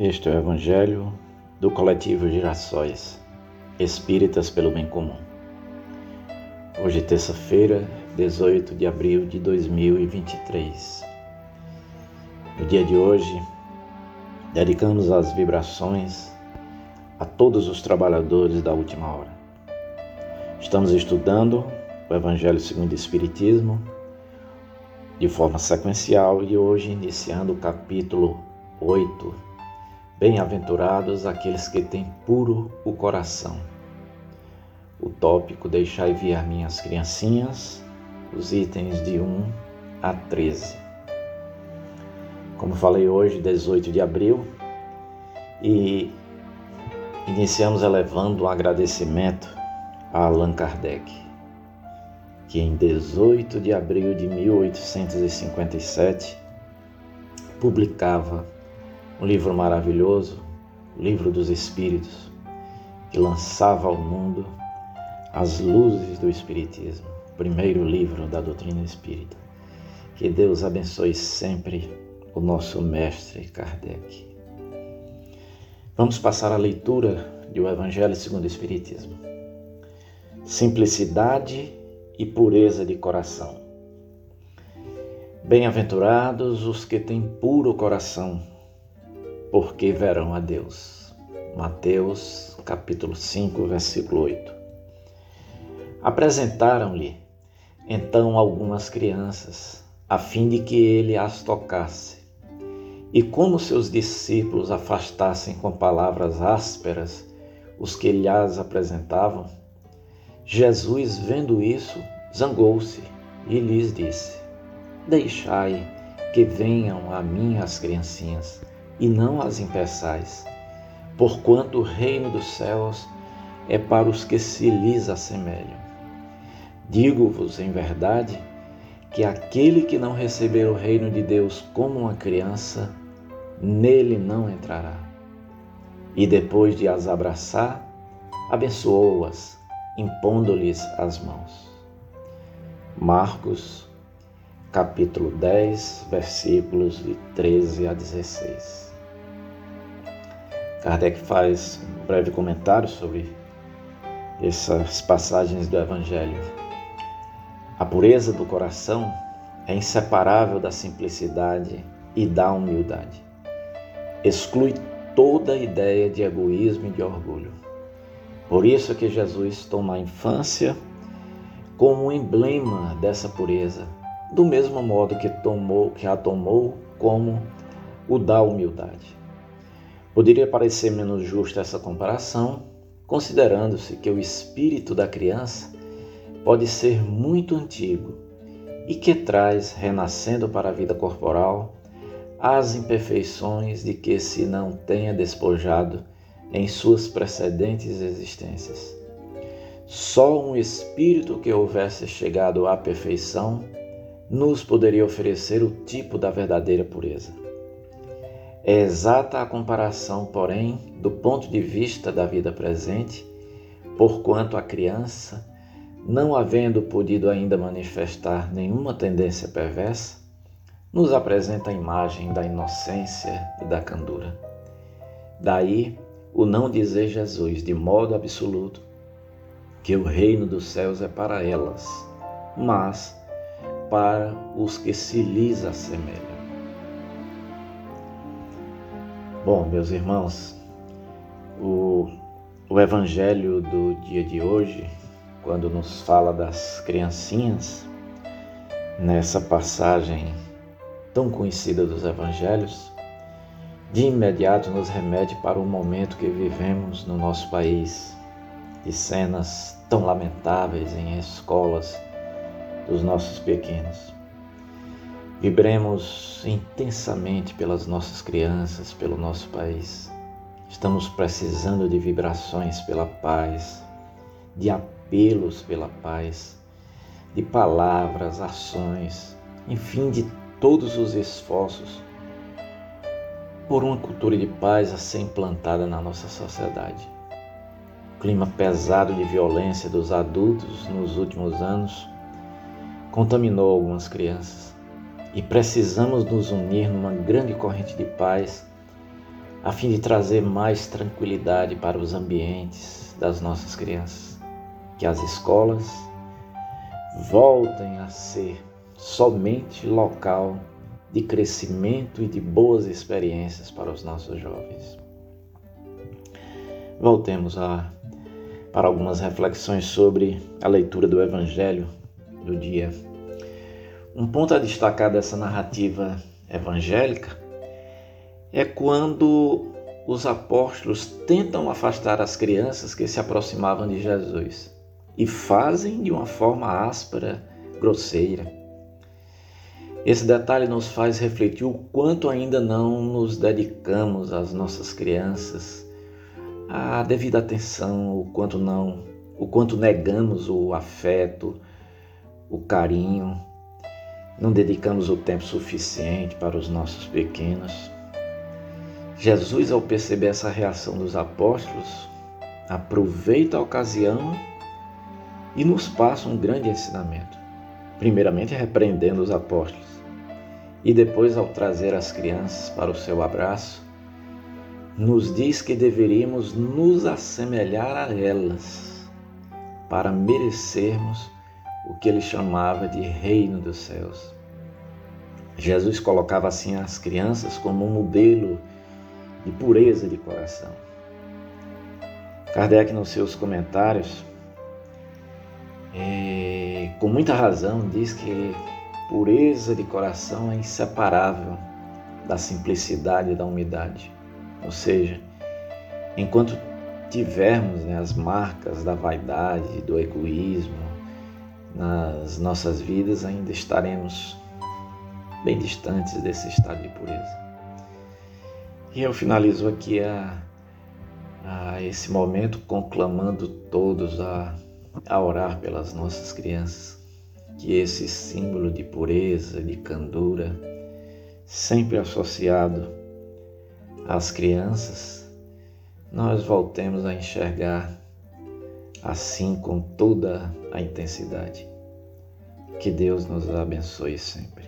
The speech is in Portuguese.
Este é o Evangelho do Coletivo Girassóis, Espíritas pelo Bem Comum. Hoje, terça-feira, 18 de abril de 2023. No dia de hoje, dedicamos as vibrações a todos os trabalhadores da última hora. Estamos estudando o Evangelho segundo o Espiritismo de forma sequencial e hoje iniciando o capítulo 8 Bem-aventurados aqueles que têm puro o coração. O tópico Deixai vir minhas criancinhas, os itens de 1 a 13. Como falei hoje, 18 de abril, e iniciamos elevando um agradecimento Allan Kardec, que em 18 de abril de 1857 publicava um livro maravilhoso, o Livro dos Espíritos, que lançava ao mundo as luzes do Espiritismo, primeiro livro da doutrina espírita. Que Deus abençoe sempre o nosso mestre Kardec. Vamos passar a leitura do Evangelho segundo o Espiritismo. Simplicidade e pureza de coração. Bem-aventurados os que têm puro coração, porque verão a Deus. Mateus capítulo 5, versículo 8. Apresentaram-lhe então algumas crianças, a fim de que ele as tocasse. E como seus discípulos afastassem com palavras ásperas os que lhes apresentavam, Jesus, vendo isso, zangou-se e lhes disse: Deixai que venham a mim as criancinhas e não as impeçais, porquanto o reino dos céus é para os que se lhes assemelham. Digo-vos em verdade que aquele que não receber o reino de Deus como uma criança, nele não entrará. E depois de as abraçar, abençoou-as, impondo-lhes as mãos. Marcos, capítulo 10, versículos de 13 a 16. Kardec faz um breve comentário sobre essas passagens do Evangelho. A pureza do coração é inseparável da simplicidade e da humildade. Exclui toda ideia de egoísmo e de orgulho. Por isso que Jesus toma a infância como um emblema dessa pureza, do mesmo modo que tomou, que a tomou como o da humildade. Poderia parecer menos justa essa comparação, considerando-se que o espírito da criança pode ser muito antigo e que traz, renascendo para a vida corporal, as imperfeições de que se não tenha despojado em suas precedentes existências. Só um espírito que houvesse chegado à perfeição nos poderia oferecer o tipo da verdadeira pureza. É exata a comparação, porém, do ponto de vista da vida presente, porquanto a criança, não havendo podido ainda manifestar nenhuma tendência perversa, nos apresenta a imagem da inocência e da candura. Daí o não dizer Jesus de modo absoluto que o reino dos céus é para elas, mas para os que se lhes assemelham. Bom, meus irmãos, o, o Evangelho do dia de hoje, quando nos fala das criancinhas, nessa passagem tão conhecida dos Evangelhos, de imediato nos remete para o momento que vivemos no nosso país, de cenas tão lamentáveis em escolas dos nossos pequenos. Vibremos intensamente pelas nossas crianças, pelo nosso país. Estamos precisando de vibrações pela paz, de apelos pela paz, de palavras, ações, enfim, de todos os esforços por uma cultura de paz a ser implantada na nossa sociedade. clima pesado de violência dos adultos nos últimos anos contaminou algumas crianças e precisamos nos unir numa grande corrente de paz a fim de trazer mais tranquilidade para os ambientes das nossas crianças. Que as escolas voltem a ser somente local de crescimento e de boas experiências para os nossos jovens. Voltemos a, para algumas reflexões sobre a leitura do Evangelho do dia. Um ponto a destacar dessa narrativa evangélica é quando os apóstolos tentam afastar as crianças que se aproximavam de Jesus e fazem de uma forma áspera, grosseira. Esse detalhe nos faz refletir o quanto ainda não nos dedicamos às nossas crianças a devida atenção, o quanto não, o quanto negamos o afeto, o carinho, não dedicamos o tempo suficiente para os nossos pequenos. Jesus, ao perceber essa reação dos apóstolos, aproveita a ocasião e nos passa um grande ensinamento. Primeiramente, repreendendo os apóstolos, e depois, ao trazer as crianças para o seu abraço, nos diz que deveríamos nos assemelhar a elas para merecermos o que ele chamava de reino dos céus. Jesus colocava assim as crianças como um modelo de pureza de coração. Kardec, nos seus comentários, é, com muita razão, diz que pureza de coração é inseparável da simplicidade e da humildade. Ou seja, enquanto tivermos né, as marcas da vaidade, do egoísmo nas nossas vidas, ainda estaremos bem distantes desse estado de pureza. E eu finalizo aqui a, a esse momento conclamando todos a, a orar pelas nossas crianças, que esse símbolo de pureza, de candura, sempre associado as crianças, nós voltemos a enxergar assim com toda a intensidade. Que Deus nos abençoe sempre.